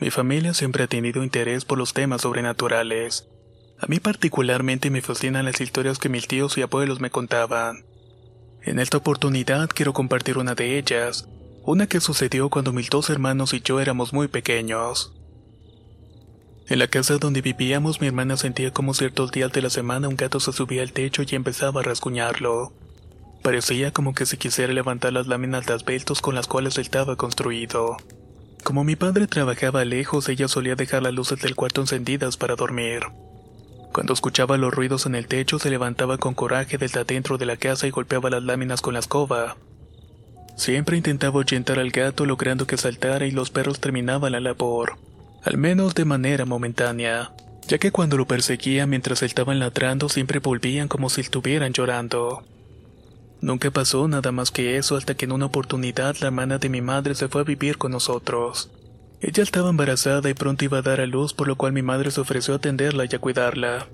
Mi familia siempre ha tenido interés por los temas sobrenaturales. A mí particularmente me fascinan las historias que mis tíos y abuelos me contaban. En esta oportunidad quiero compartir una de ellas, una que sucedió cuando mis dos hermanos y yo éramos muy pequeños. En la casa donde vivíamos mi hermana sentía como ciertos días de la semana un gato se subía al techo y empezaba a rasguñarlo. Parecía como que se quisiera levantar las láminas de asbestos con las cuales estaba construido. Como mi padre trabajaba lejos, ella solía dejar las luces del cuarto encendidas para dormir. Cuando escuchaba los ruidos en el techo, se levantaba con coraje desde adentro de la casa y golpeaba las láminas con la escoba. Siempre intentaba ahuyentar al gato logrando que saltara y los perros terminaban la labor, al menos de manera momentánea, ya que cuando lo perseguía mientras estaban ladrando siempre volvían como si estuvieran llorando. Nunca pasó nada más que eso hasta que en una oportunidad la hermana de mi madre se fue a vivir con nosotros. Ella estaba embarazada y pronto iba a dar a luz, por lo cual mi madre se ofreció a atenderla y a cuidarla.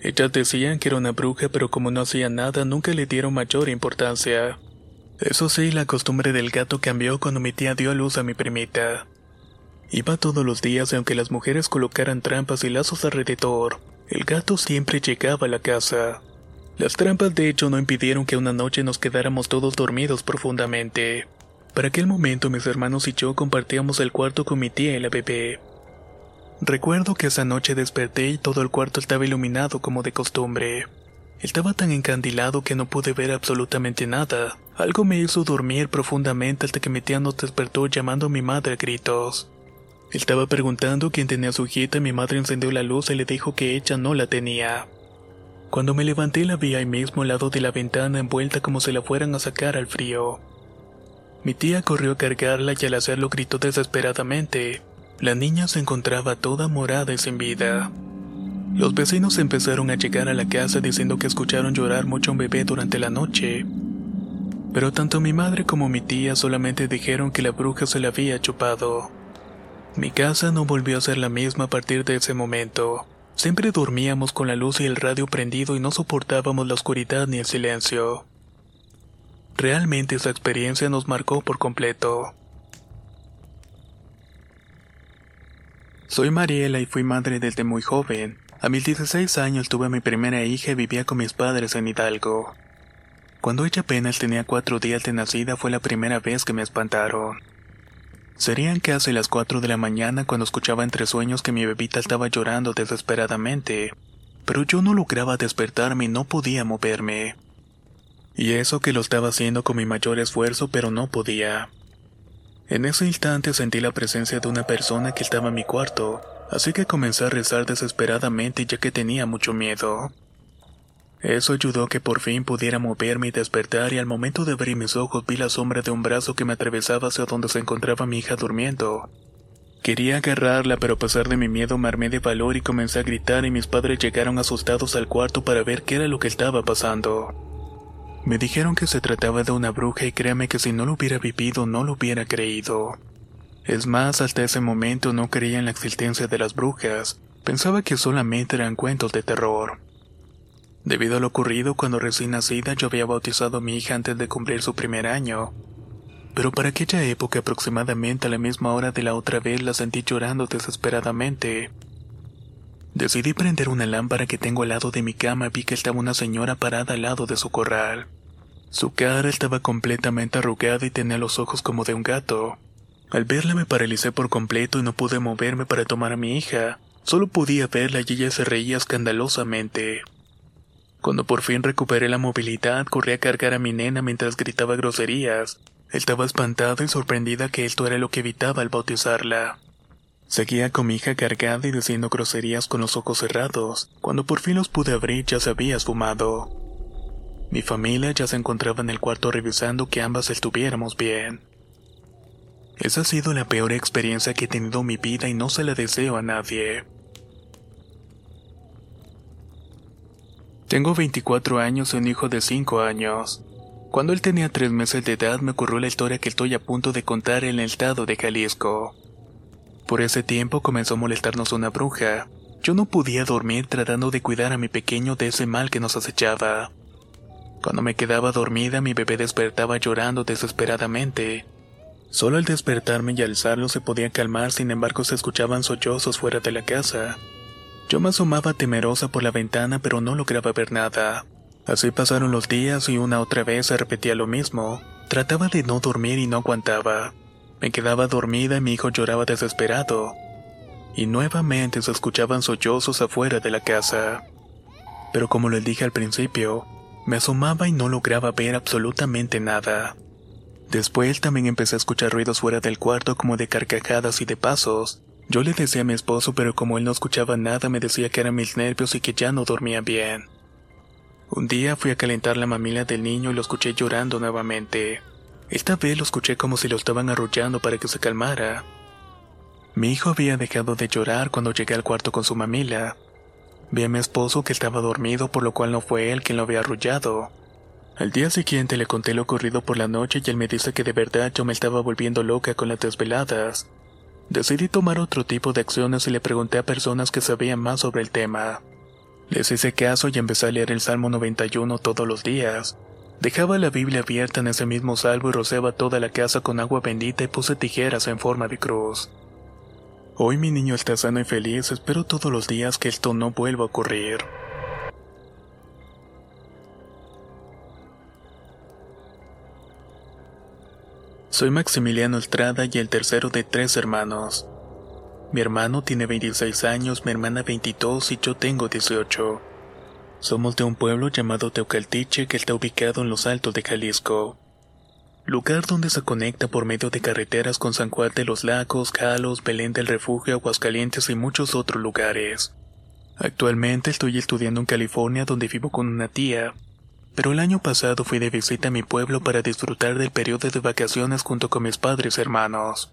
Ellas decían que era una bruja, pero como no hacía nada, nunca le dieron mayor importancia. Eso sí, la costumbre del gato cambió cuando mi tía dio a luz a mi primita. Iba todos los días y aunque las mujeres colocaran trampas y lazos alrededor, el gato siempre llegaba a la casa. Las trampas de hecho no impidieron que una noche nos quedáramos todos dormidos profundamente. Para aquel momento mis hermanos y yo compartíamos el cuarto con mi tía y la bebé. Recuerdo que esa noche desperté y todo el cuarto estaba iluminado como de costumbre. Estaba tan encandilado que no pude ver absolutamente nada. Algo me hizo dormir profundamente hasta que mi tía nos despertó llamando a mi madre a gritos. Estaba preguntando quién tenía su hijita y mi madre encendió la luz y le dijo que ella no la tenía. Cuando me levanté la vi ahí mismo al lado de la ventana envuelta como si la fueran a sacar al frío. Mi tía corrió a cargarla y al hacerlo gritó desesperadamente. La niña se encontraba toda morada y sin vida. Los vecinos empezaron a llegar a la casa diciendo que escucharon llorar mucho a un bebé durante la noche. Pero tanto mi madre como mi tía solamente dijeron que la bruja se la había chupado. Mi casa no volvió a ser la misma a partir de ese momento. Siempre dormíamos con la luz y el radio prendido y no soportábamos la oscuridad ni el silencio. Realmente esa experiencia nos marcó por completo. Soy Mariela y fui madre desde muy joven. A mis 16 años tuve a mi primera hija y vivía con mis padres en Hidalgo. Cuando ella apenas tenía cuatro días de nacida fue la primera vez que me espantaron. Serían casi las 4 de la mañana cuando escuchaba entre sueños que mi bebita estaba llorando desesperadamente, pero yo no lograba despertarme y no podía moverme. Y eso que lo estaba haciendo con mi mayor esfuerzo, pero no podía. En ese instante sentí la presencia de una persona que estaba en mi cuarto, así que comencé a rezar desesperadamente ya que tenía mucho miedo. Eso ayudó que por fin pudiera moverme y despertar y al momento de abrir mis ojos vi la sombra de un brazo que me atravesaba hacia donde se encontraba mi hija durmiendo. Quería agarrarla, pero a pesar de mi miedo me armé de valor y comencé a gritar y mis padres llegaron asustados al cuarto para ver qué era lo que estaba pasando. Me dijeron que se trataba de una bruja y créame que si no lo hubiera vivido no lo hubiera creído. Es más, hasta ese momento no creía en la existencia de las brujas, pensaba que solamente eran cuentos de terror. Debido a lo ocurrido cuando recién nacida yo había bautizado a mi hija antes de cumplir su primer año. Pero para aquella época aproximadamente a la misma hora de la otra vez la sentí llorando desesperadamente. Decidí prender una lámpara que tengo al lado de mi cama y vi que estaba una señora parada al lado de su corral. Su cara estaba completamente arrugada y tenía los ojos como de un gato. Al verla me paralicé por completo y no pude moverme para tomar a mi hija. Solo podía verla y ella se reía escandalosamente. Cuando por fin recuperé la movilidad, corrí a cargar a mi nena mientras gritaba groserías. Estaba espantada y sorprendida que esto era lo que evitaba al bautizarla. Seguía con mi hija cargada y diciendo groserías con los ojos cerrados. Cuando por fin los pude abrir ya se había esfumado. Mi familia ya se encontraba en el cuarto revisando que ambas estuviéramos bien. Esa ha sido la peor experiencia que he tenido en mi vida y no se la deseo a nadie. Tengo 24 años y un hijo de 5 años. Cuando él tenía 3 meses de edad me ocurrió la historia que estoy a punto de contar en el estado de Jalisco. Por ese tiempo comenzó a molestarnos una bruja. Yo no podía dormir tratando de cuidar a mi pequeño de ese mal que nos acechaba. Cuando me quedaba dormida mi bebé despertaba llorando desesperadamente. Solo al despertarme y alzarlo se podía calmar, sin embargo se escuchaban sollozos fuera de la casa. Yo me asomaba temerosa por la ventana pero no lograba ver nada. Así pasaron los días y una otra vez se repetía lo mismo. Trataba de no dormir y no aguantaba. Me quedaba dormida y mi hijo lloraba desesperado. Y nuevamente se escuchaban sollozos afuera de la casa. Pero como les dije al principio, me asomaba y no lograba ver absolutamente nada. Después también empecé a escuchar ruidos fuera del cuarto como de carcajadas y de pasos. Yo le decía a mi esposo, pero como él no escuchaba nada, me decía que eran mis nervios y que ya no dormía bien. Un día fui a calentar la mamila del niño y lo escuché llorando nuevamente. Esta vez lo escuché como si lo estaban arrullando para que se calmara. Mi hijo había dejado de llorar cuando llegué al cuarto con su mamila. Vi a mi esposo que estaba dormido, por lo cual no fue él quien lo había arrullado. Al día siguiente le conté lo ocurrido por la noche y él me dice que de verdad yo me estaba volviendo loca con las desveladas. Decidí tomar otro tipo de acciones y le pregunté a personas que sabían más sobre el tema. Les hice caso y empecé a leer el Salmo 91 todos los días. Dejaba la Biblia abierta en ese mismo salvo y rociaba toda la casa con agua bendita y puse tijeras en forma de cruz. Hoy mi niño está sano y feliz, espero todos los días que esto no vuelva a ocurrir. Soy Maximiliano Estrada y el tercero de tres hermanos. Mi hermano tiene 26 años, mi hermana 22 y yo tengo 18. Somos de un pueblo llamado Teucaltiche que está ubicado en los altos de Jalisco. Lugar donde se conecta por medio de carreteras con San Juan de los Lagos, Jalos, Belén del Refugio, Aguascalientes y muchos otros lugares. Actualmente estoy estudiando en California donde vivo con una tía, pero el año pasado fui de visita a mi pueblo para disfrutar del periodo de vacaciones junto con mis padres hermanos.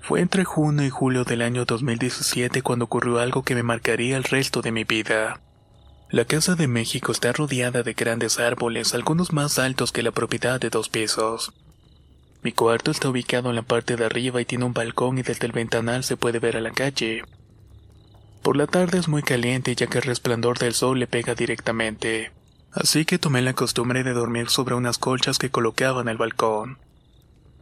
Fue entre junio y julio del año 2017 cuando ocurrió algo que me marcaría el resto de mi vida. La Casa de México está rodeada de grandes árboles, algunos más altos que la propiedad de dos pisos. Mi cuarto está ubicado en la parte de arriba y tiene un balcón y desde el ventanal se puede ver a la calle. Por la tarde es muy caliente ya que el resplandor del sol le pega directamente, así que tomé la costumbre de dormir sobre unas colchas que colocaba en el balcón.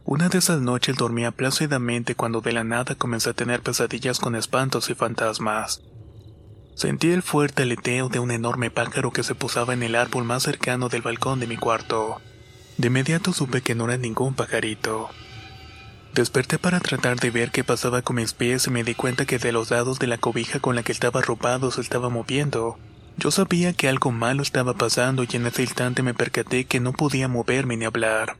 Una de esas noches dormía plácidamente cuando de la nada comencé a tener pesadillas con espantos y fantasmas. Sentí el fuerte aleteo de un enorme pájaro que se posaba en el árbol más cercano del balcón de mi cuarto. De inmediato supe que no era ningún pajarito. Desperté para tratar de ver qué pasaba con mis pies y me di cuenta que de los lados de la cobija con la que estaba arropado se estaba moviendo. Yo sabía que algo malo estaba pasando y en ese instante me percaté que no podía moverme ni hablar.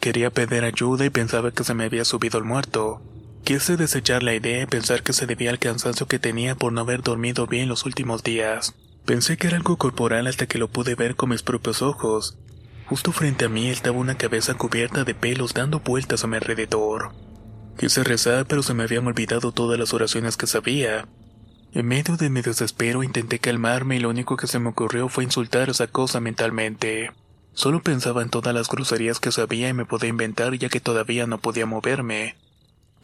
Quería pedir ayuda y pensaba que se me había subido el muerto. Quise desechar la idea y pensar que se debía al cansancio que tenía por no haber dormido bien los últimos días. Pensé que era algo corporal hasta que lo pude ver con mis propios ojos. Justo frente a mí estaba una cabeza cubierta de pelos dando vueltas a mi alrededor. Quise rezar pero se me habían olvidado todas las oraciones que sabía. En medio de mi desespero intenté calmarme y lo único que se me ocurrió fue insultar a esa cosa mentalmente. Solo pensaba en todas las groserías que sabía y me podía inventar ya que todavía no podía moverme.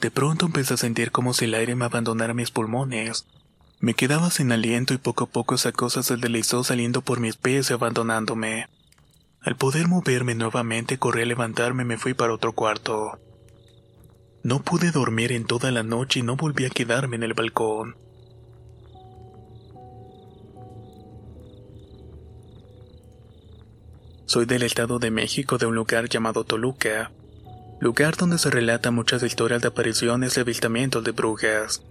De pronto empecé a sentir como si el aire me abandonara mis pulmones. Me quedaba sin aliento y poco a poco esa cosa se deslizó saliendo por mis pies y abandonándome. Al poder moverme nuevamente corrí a levantarme y me fui para otro cuarto. No pude dormir en toda la noche y no volví a quedarme en el balcón. Soy del Estado de México de un lugar llamado Toluca lugar donde se relatan muchas historias de apariciones y avistamientos de brujas.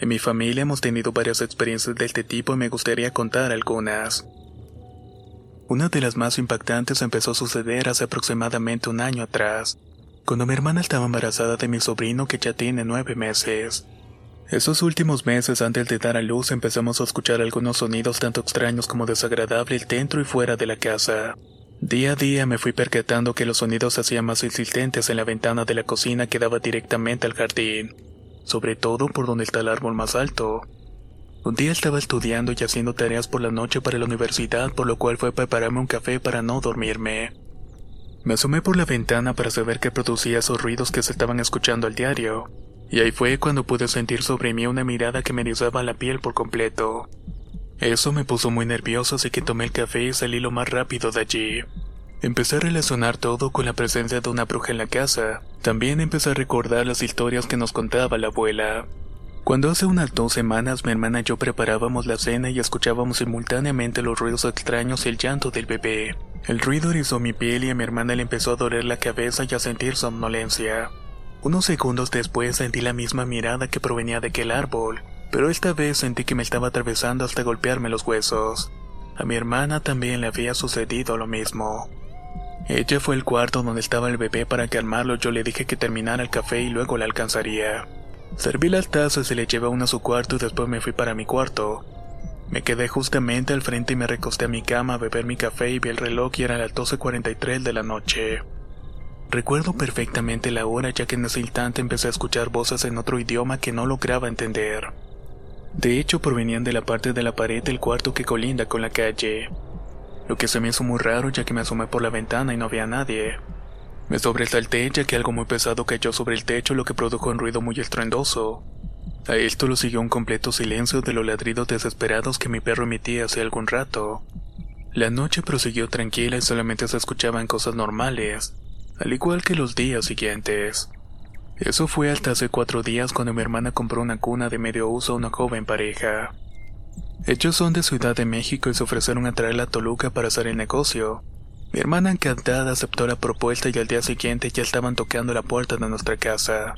En mi familia hemos tenido varias experiencias de este tipo y me gustaría contar algunas. Una de las más impactantes empezó a suceder hace aproximadamente un año atrás, cuando mi hermana estaba embarazada de mi sobrino que ya tiene nueve meses. Esos últimos meses antes de dar a luz empezamos a escuchar algunos sonidos tanto extraños como desagradables dentro y fuera de la casa. Día a día me fui percatando que los sonidos se hacían más insistentes en la ventana de la cocina que daba directamente al jardín, sobre todo por donde está el árbol más alto. Un día estaba estudiando y haciendo tareas por la noche para la universidad, por lo cual fue a prepararme un café para no dormirme. Me asomé por la ventana para saber qué producía esos ruidos que se estaban escuchando al diario, y ahí fue cuando pude sentir sobre mí una mirada que me erizaba la piel por completo. Eso me puso muy nervioso, así que tomé el café y salí lo más rápido de allí. Empecé a relacionar todo con la presencia de una bruja en la casa. También empecé a recordar las historias que nos contaba la abuela. Cuando hace unas dos semanas mi hermana y yo preparábamos la cena y escuchábamos simultáneamente los ruidos extraños y el llanto del bebé. El ruido erizó mi piel y a mi hermana le empezó a doler la cabeza y a sentir somnolencia. Unos segundos después sentí la misma mirada que provenía de aquel árbol, pero esta vez sentí que me estaba atravesando hasta golpearme los huesos. A mi hermana también le había sucedido lo mismo. Ella fue al cuarto donde estaba el bebé para calmarlo. Yo le dije que terminara el café y luego la alcanzaría. Serví las tazas y le llevé una a su cuarto y después me fui para mi cuarto. Me quedé justamente al frente y me recosté a mi cama a beber mi café y vi el reloj y era las 12.43 de la noche. Recuerdo perfectamente la hora ya que en ese instante empecé a escuchar voces en otro idioma que no lograba entender. De hecho provenían de la parte de la pared del cuarto que colinda con la calle. Lo que se me hizo muy raro ya que me asomé por la ventana y no había nadie. Me sobresalté ya que algo muy pesado cayó sobre el techo lo que produjo un ruido muy estruendoso. A esto lo siguió un completo silencio de los ladridos desesperados que mi perro emitía hace algún rato. La noche prosiguió tranquila y solamente se escuchaban cosas normales, al igual que los días siguientes. Eso fue hasta hace cuatro días cuando mi hermana compró una cuna de medio uso a una joven pareja. Ellos son de Ciudad de México y se ofrecieron a traerla a Toluca para hacer el negocio, mi hermana encantada aceptó la propuesta y al día siguiente ya estaban tocando la puerta de nuestra casa.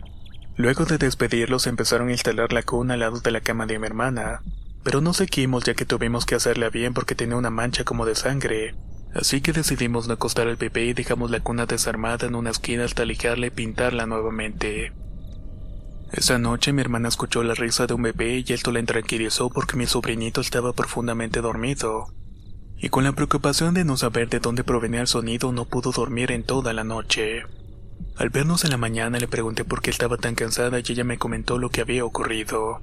Luego de despedirlos empezaron a instalar la cuna al lado de la cama de mi hermana, pero no seguimos ya que tuvimos que hacerla bien porque tenía una mancha como de sangre, así que decidimos no acostar al bebé y dejamos la cuna desarmada en una esquina hasta lijarla y pintarla nuevamente. Esa noche mi hermana escuchó la risa de un bebé y esto la tranquilizó porque mi sobrinito estaba profundamente dormido y con la preocupación de no saber de dónde provenía el sonido no pudo dormir en toda la noche. Al vernos en la mañana le pregunté por qué estaba tan cansada y ella me comentó lo que había ocurrido.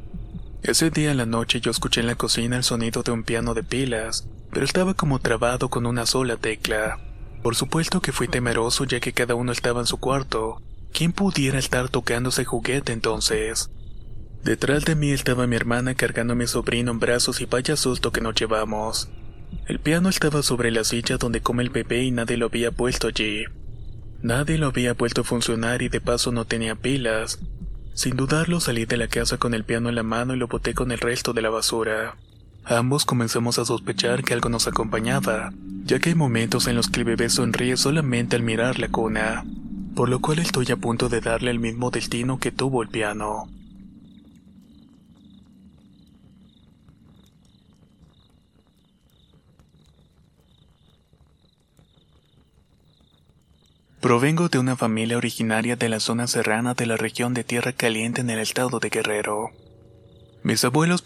Ese día en la noche yo escuché en la cocina el sonido de un piano de pilas, pero estaba como trabado con una sola tecla. Por supuesto que fui temeroso ya que cada uno estaba en su cuarto. ¿Quién pudiera estar tocando ese juguete entonces? Detrás de mí estaba mi hermana cargando a mi sobrino en brazos y vaya susto que nos llevamos. El piano estaba sobre la silla donde come el bebé y nadie lo había puesto allí. Nadie lo había puesto a funcionar y de paso no tenía pilas. Sin dudarlo salí de la casa con el piano en la mano y lo boté con el resto de la basura. Ambos comenzamos a sospechar que algo nos acompañaba, ya que hay momentos en los que el bebé sonríe solamente al mirar la cuna, por lo cual estoy a punto de darle el mismo destino que tuvo el piano. Provengo de una familia originaria de la zona serrana de la región de Tierra Caliente en el estado de Guerrero. Mis abuelos.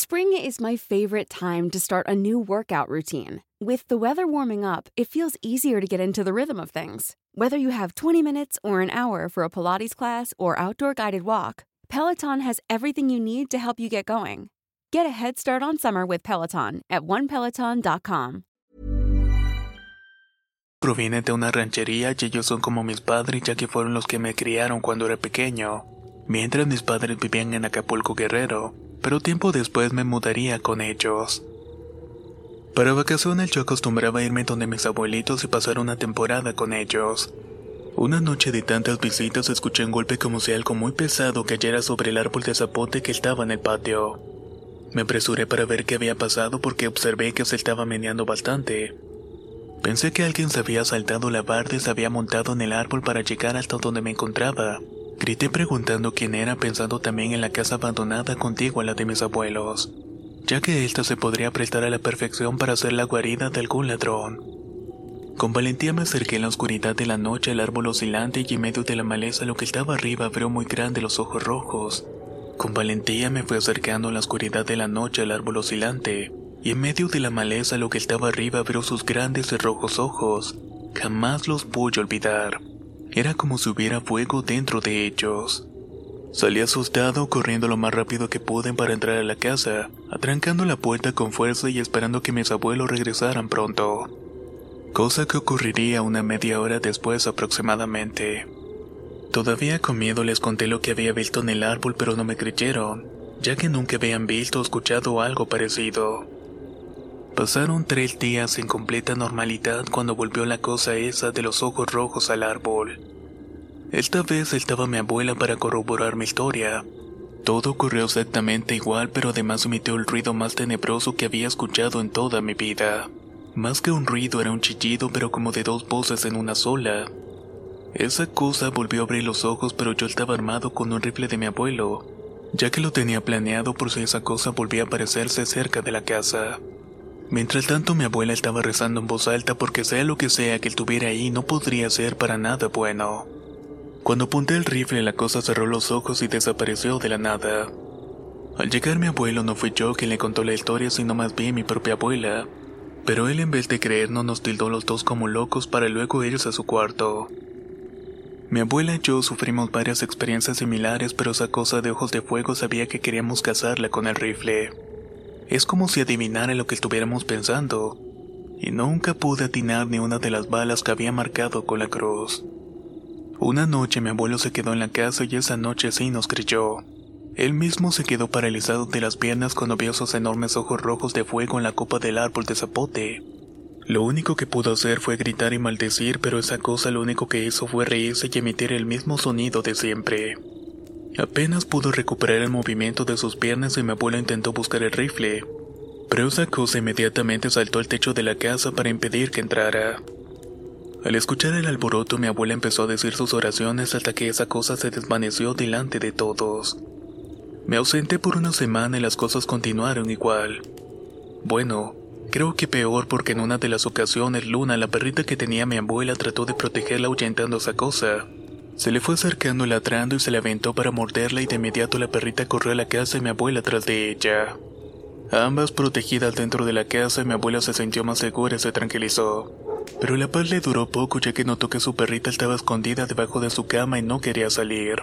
Spring is my favorite time to start a new workout routine. With the weather warming up, it feels easier to get into the rhythm of things. Whether you have 20 minutes or an hour for a Pilates class or outdoor guided walk, Peloton has everything you need to help you get going. Get a head start on summer with Peloton at onepeloton.com. Proviene de una ranchería y ellos son como mis padres ya que fueron los que me criaron cuando era pequeño, mientras mis padres vivían en Acapulco Guerrero, pero tiempo después me mudaría con ellos. Para vacaciones yo acostumbraba irme donde mis abuelitos y pasar una temporada con ellos. Una noche de tantas visitas escuché un golpe como si algo muy pesado cayera sobre el árbol de zapote que estaba en el patio. Me apresuré para ver qué había pasado porque observé que se estaba meneando bastante. Pensé que alguien se había saltado la barda y se había montado en el árbol para llegar hasta donde me encontraba. Grité preguntando quién era pensando también en la casa abandonada contigua a la de mis abuelos, ya que esta se podría prestar a la perfección para ser la guarida de algún ladrón. Con valentía me acerqué en la oscuridad de la noche al árbol oscilante y en medio de la maleza lo que estaba arriba abrió muy grande los ojos rojos. Con valentía me fui acercando en la oscuridad de la noche al árbol oscilante, y en medio de la maleza lo que estaba arriba abrió sus grandes y rojos ojos. Jamás los pude olvidar. Era como si hubiera fuego dentro de ellos. Salí asustado, corriendo lo más rápido que pude para entrar a la casa, atrancando la puerta con fuerza y esperando que mis abuelos regresaran pronto. Cosa que ocurriría una media hora después aproximadamente. Todavía con miedo les conté lo que había visto en el árbol, pero no me creyeron, ya que nunca habían visto o escuchado algo parecido. Pasaron tres días en completa normalidad cuando volvió la cosa esa de los ojos rojos al árbol. Esta vez estaba mi abuela para corroborar mi historia. Todo ocurrió exactamente igual, pero además emitió el ruido más tenebroso que había escuchado en toda mi vida. Más que un ruido era un chillido, pero como de dos voces en una sola. Esa cosa volvió a abrir los ojos, pero yo estaba armado con un rifle de mi abuelo, ya que lo tenía planeado por si esa cosa volvía a aparecerse cerca de la casa. Mientras tanto mi abuela estaba rezando en voz alta porque sea lo que sea que él tuviera ahí no podría ser para nada bueno. Cuando apunté el rifle la cosa cerró los ojos y desapareció de la nada. Al llegar mi abuelo no fui yo quien le contó la historia sino más bien mi propia abuela, pero él en vez de creernos nos tildó los dos como locos para luego irse a su cuarto. Mi abuela y yo sufrimos varias experiencias similares, pero esa cosa de ojos de fuego sabía que queríamos cazarla con el rifle. Es como si adivinara lo que estuviéramos pensando, y nunca pude atinar ni una de las balas que había marcado con la cruz. Una noche mi abuelo se quedó en la casa y esa noche sí nos creyó. Él mismo se quedó paralizado de las piernas cuando vio esos enormes ojos rojos de fuego en la copa del árbol de zapote. Lo único que pudo hacer fue gritar y maldecir, pero esa cosa lo único que hizo fue reírse y emitir el mismo sonido de siempre. Apenas pudo recuperar el movimiento de sus piernas y mi abuelo intentó buscar el rifle, pero esa cosa inmediatamente saltó al techo de la casa para impedir que entrara. Al escuchar el alboroto, mi abuela empezó a decir sus oraciones hasta que esa cosa se desvaneció delante de todos. Me ausenté por una semana y las cosas continuaron igual. Bueno, Creo que peor porque en una de las ocasiones Luna, la perrita que tenía mi abuela, trató de protegerla ahuyentando esa cosa. Se le fue acercando ladrando y se le aventó para morderla y de inmediato la perrita corrió a la casa y mi abuela tras de ella. Ambas protegidas dentro de la casa, mi abuela se sintió más segura y se tranquilizó. Pero la paz le duró poco ya que notó que su perrita estaba escondida debajo de su cama y no quería salir.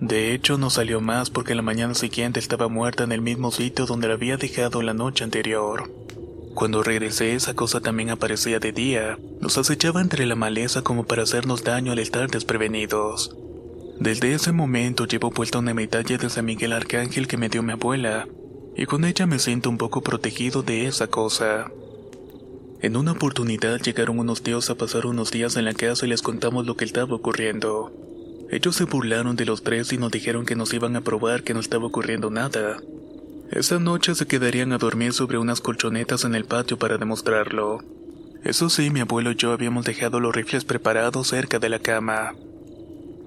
De hecho, no salió más porque la mañana siguiente estaba muerta en el mismo sitio donde la había dejado la noche anterior. Cuando regresé esa cosa también aparecía de día, nos acechaba entre la maleza como para hacernos daño al estar desprevenidos. Desde ese momento llevo puesta una medalla de San Miguel Arcángel que me dio mi abuela, y con ella me siento un poco protegido de esa cosa. En una oportunidad llegaron unos tíos a pasar unos días en la casa y les contamos lo que estaba ocurriendo. Ellos se burlaron de los tres y nos dijeron que nos iban a probar que no estaba ocurriendo nada, esa noche se quedarían a dormir sobre unas colchonetas en el patio para demostrarlo. Eso sí, mi abuelo y yo habíamos dejado los rifles preparados cerca de la cama.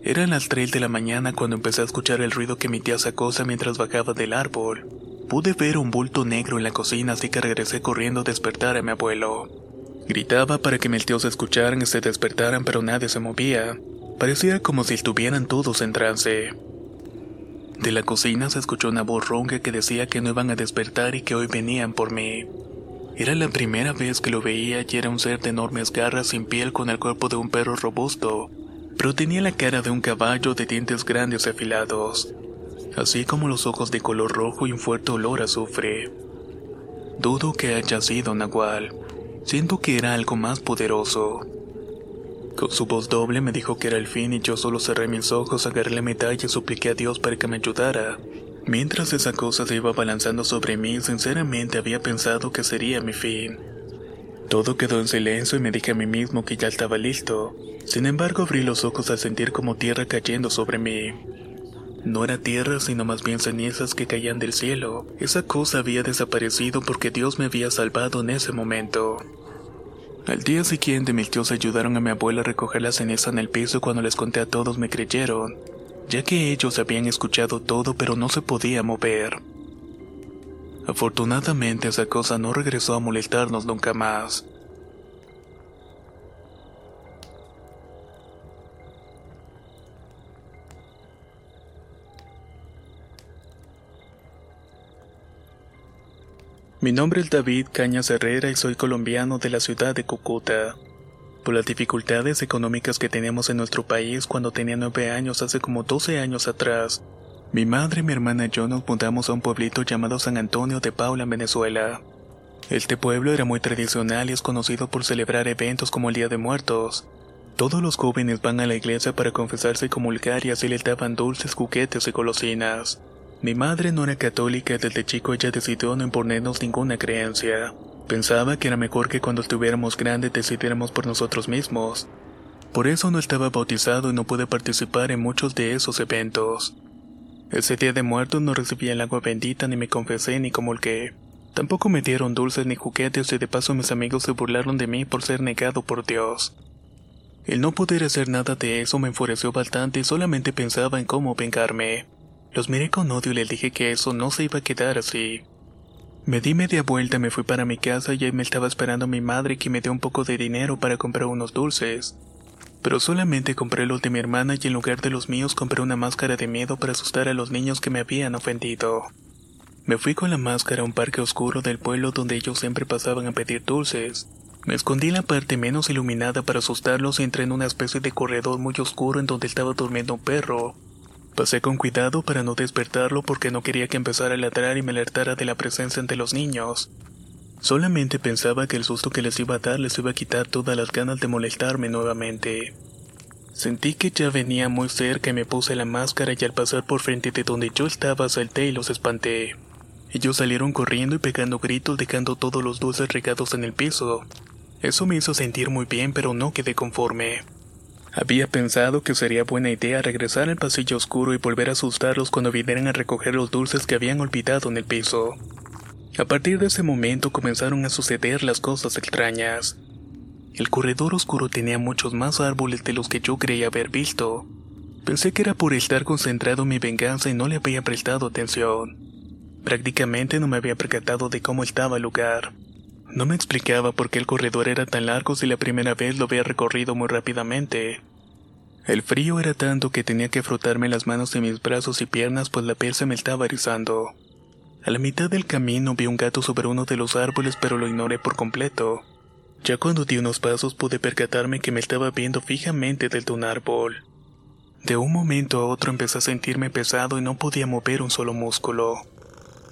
Eran las 3 de la mañana cuando empecé a escuchar el ruido que emitía esa cosa mientras bajaba del árbol. Pude ver un bulto negro en la cocina así que regresé corriendo a despertar a mi abuelo. Gritaba para que mis tíos escucharan y se despertaran pero nadie se movía. Parecía como si estuvieran todos en trance. De la cocina se escuchó una voz ronca que decía que no iban a despertar y que hoy venían por mí. Era la primera vez que lo veía y era un ser de enormes garras sin piel con el cuerpo de un perro robusto, pero tenía la cara de un caballo de dientes grandes y afilados, así como los ojos de color rojo y un fuerte olor a azufre. Dudo que haya sido Nahual. Siento que era algo más poderoso. Con su voz doble me dijo que era el fin y yo solo cerré mis ojos, agarré la medalla y supliqué a Dios para que me ayudara. Mientras esa cosa se iba balanzando sobre mí, sinceramente había pensado que sería mi fin. Todo quedó en silencio y me dije a mí mismo que ya estaba listo. Sin embargo, abrí los ojos al sentir como tierra cayendo sobre mí. No era tierra, sino más bien cenizas que caían del cielo. Esa cosa había desaparecido porque Dios me había salvado en ese momento. Al día siguiente mis tíos ayudaron a mi abuela a recoger la ceniza en el piso y cuando les conté a todos me creyeron, ya que ellos habían escuchado todo pero no se podía mover. Afortunadamente esa cosa no regresó a molestarnos nunca más. Mi nombre es David Cañas Herrera y soy colombiano de la ciudad de Cúcuta. Por las dificultades económicas que teníamos en nuestro país cuando tenía nueve años hace como 12 años atrás, mi madre mi hermana y yo nos mudamos a un pueblito llamado San Antonio de Paula, en Venezuela. Este pueblo era muy tradicional y es conocido por celebrar eventos como el Día de Muertos. Todos los jóvenes van a la iglesia para confesarse y comulgar y así les daban dulces, juguetes y golosinas. Mi madre no era católica desde chico ella decidió no imponernos ninguna creencia. Pensaba que era mejor que cuando estuviéramos grandes decidiéramos por nosotros mismos. Por eso no estaba bautizado y no pude participar en muchos de esos eventos. Ese día de muertos no recibí el agua bendita ni me confesé ni comulgué. Tampoco me dieron dulces ni juguetes y de paso mis amigos se burlaron de mí por ser negado por Dios. El no poder hacer nada de eso me enfureció bastante y solamente pensaba en cómo vengarme. Los miré con odio y les dije que eso no se iba a quedar así. Me di media vuelta me fui para mi casa y ahí me estaba esperando mi madre que me dio un poco de dinero para comprar unos dulces. Pero solamente compré los de mi hermana y en lugar de los míos compré una máscara de miedo para asustar a los niños que me habían ofendido. Me fui con la máscara a un parque oscuro del pueblo donde ellos siempre pasaban a pedir dulces. Me escondí en la parte menos iluminada para asustarlos y entré en una especie de corredor muy oscuro en donde estaba durmiendo un perro. Pasé con cuidado para no despertarlo porque no quería que empezara a ladrar y me alertara de la presencia entre los niños. Solamente pensaba que el susto que les iba a dar les iba a quitar todas las ganas de molestarme nuevamente. Sentí que ya venía muy cerca y me puse la máscara y al pasar por frente de donde yo estaba salté y los espanté. Ellos salieron corriendo y pegando gritos dejando todos los dulces regados en el piso. Eso me hizo sentir muy bien pero no quedé conforme. Había pensado que sería buena idea regresar al pasillo oscuro y volver a asustarlos cuando vinieran a recoger los dulces que habían olvidado en el piso. A partir de ese momento comenzaron a suceder las cosas extrañas. El corredor oscuro tenía muchos más árboles de los que yo creía haber visto. Pensé que era por estar concentrado en mi venganza y no le había prestado atención. Prácticamente no me había percatado de cómo estaba el lugar. No me explicaba por qué el corredor era tan largo si la primera vez lo había recorrido muy rápidamente. El frío era tanto que tenía que frotarme las manos de mis brazos y piernas pues la piel se me estaba erizando. A la mitad del camino vi un gato sobre uno de los árboles pero lo ignoré por completo. Ya cuando di unos pasos pude percatarme que me estaba viendo fijamente desde un árbol. De un momento a otro empecé a sentirme pesado y no podía mover un solo músculo.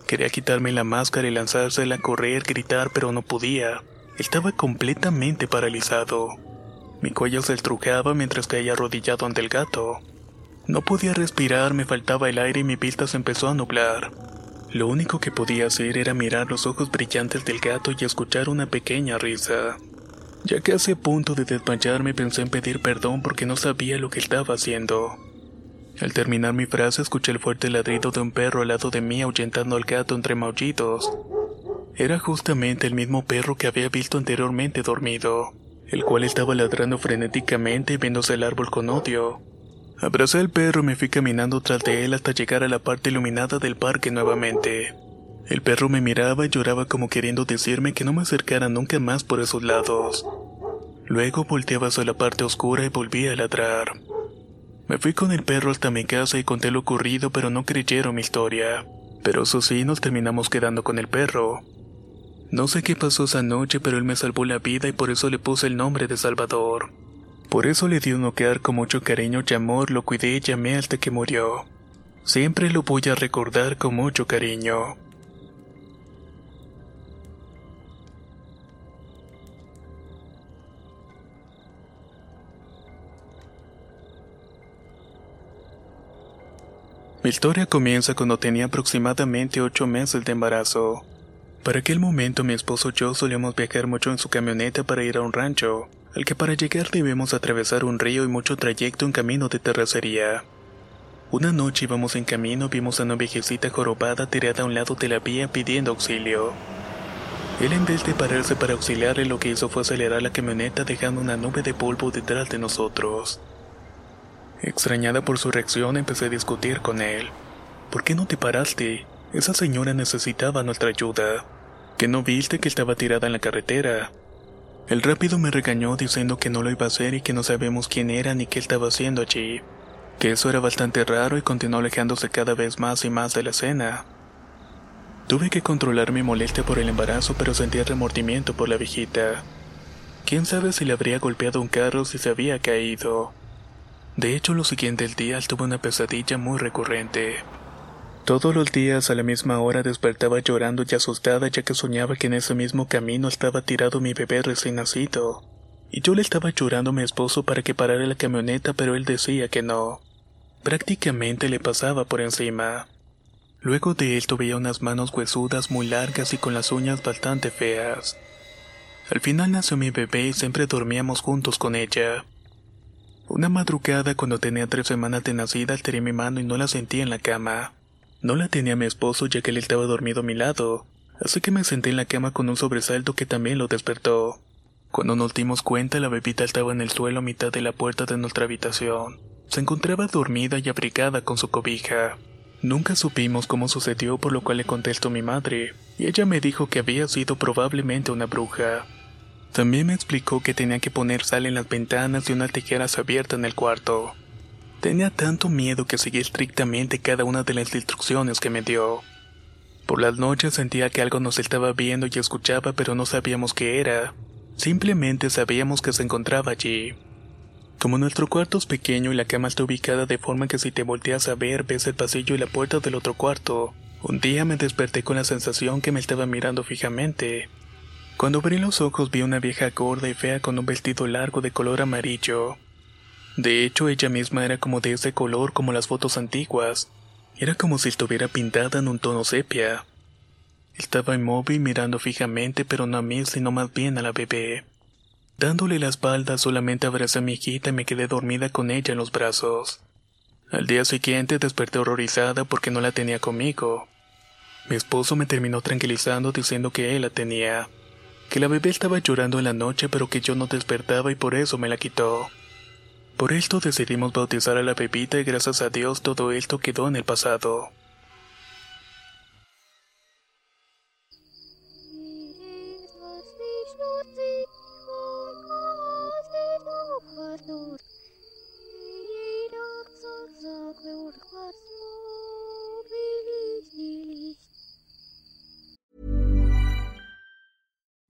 Quería quitarme la máscara y lanzársela a correr, gritar, pero no podía. Estaba completamente paralizado. Mi cuello se estrujaba mientras caía arrodillado ante el gato. No podía respirar, me faltaba el aire y mi vista se empezó a nublar. Lo único que podía hacer era mirar los ojos brillantes del gato y escuchar una pequeña risa. Ya que hace punto de desmayarme pensé en pedir perdón porque no sabía lo que estaba haciendo. Al terminar mi frase escuché el fuerte ladrido de un perro al lado de mí ahuyentando al gato entre maullidos. Era justamente el mismo perro que había visto anteriormente dormido, el cual estaba ladrando frenéticamente y viéndose el árbol con odio. Abracé al perro y me fui caminando tras de él hasta llegar a la parte iluminada del parque nuevamente. El perro me miraba y lloraba como queriendo decirme que no me acercara nunca más por esos lados. Luego volteaba hacia la parte oscura y volví a ladrar. Me fui con el perro hasta mi casa y conté lo ocurrido, pero no creyeron mi historia. Pero eso sí, nos terminamos quedando con el perro. No sé qué pasó esa noche, pero él me salvó la vida y por eso le puse el nombre de Salvador. Por eso le di un noquear con mucho cariño y amor, lo cuidé y llamé hasta que murió. Siempre lo voy a recordar con mucho cariño. Mi historia comienza cuando tenía aproximadamente ocho meses de embarazo. Para aquel momento mi esposo y yo solíamos viajar mucho en su camioneta para ir a un rancho, al que para llegar debemos atravesar un río y mucho trayecto en camino de terracería. Una noche íbamos en camino vimos a una viejecita jorobada tirada a un lado de la vía pidiendo auxilio. Él en vez de pararse para auxiliarle lo que hizo fue acelerar la camioneta dejando una nube de polvo detrás de nosotros. Extrañada por su reacción empecé a discutir con él. ¿Por qué no te paraste? Esa señora necesitaba nuestra ayuda. ¿Que no viste que estaba tirada en la carretera? El rápido me regañó diciendo que no lo iba a hacer y que no sabemos quién era ni qué estaba haciendo allí. Que eso era bastante raro y continuó alejándose cada vez más y más de la escena. Tuve que controlar mi molestia por el embarazo, pero sentía remordimiento por la viejita. Quién sabe si le habría golpeado un carro si se había caído. De hecho, los siguientes días tuve una pesadilla muy recurrente. Todos los días a la misma hora despertaba llorando y asustada ya que soñaba que en ese mismo camino estaba tirado mi bebé recién nacido. Y yo le estaba llorando a mi esposo para que parara la camioneta, pero él decía que no. Prácticamente le pasaba por encima. Luego de esto veía unas manos huesudas muy largas y con las uñas bastante feas. Al final nació mi bebé y siempre dormíamos juntos con ella. Una madrugada cuando tenía tres semanas de nacida alteré mi mano y no la sentía en la cama. No la tenía mi esposo ya que él estaba dormido a mi lado, así que me senté en la cama con un sobresalto que también lo despertó. Cuando nos dimos cuenta la bebita estaba en el suelo a mitad de la puerta de nuestra habitación. Se encontraba dormida y abrigada con su cobija. Nunca supimos cómo sucedió por lo cual le contestó mi madre, y ella me dijo que había sido probablemente una bruja. También me explicó que tenía que poner sal en las ventanas y unas tijeras abiertas en el cuarto. Tenía tanto miedo que seguí estrictamente cada una de las instrucciones que me dio. Por las noches sentía que algo nos estaba viendo y escuchaba pero no sabíamos qué era. Simplemente sabíamos que se encontraba allí. Como nuestro cuarto es pequeño y la cama está ubicada de forma que si te volteas a ver ves el pasillo y la puerta del otro cuarto, un día me desperté con la sensación que me estaba mirando fijamente. Cuando abrí los ojos vi una vieja gorda y fea con un vestido largo de color amarillo. De hecho, ella misma era como de ese color como las fotos antiguas. Era como si estuviera pintada en un tono sepia. Estaba inmóvil mirando fijamente, pero no a mí, sino más bien a la bebé. Dándole la espalda, solamente abracé a mi hijita y me quedé dormida con ella en los brazos. Al día siguiente desperté horrorizada porque no la tenía conmigo. Mi esposo me terminó tranquilizando diciendo que él la tenía que la bebé estaba llorando en la noche pero que yo no despertaba y por eso me la quitó. Por esto decidimos bautizar a la bebita y gracias a Dios todo esto quedó en el pasado.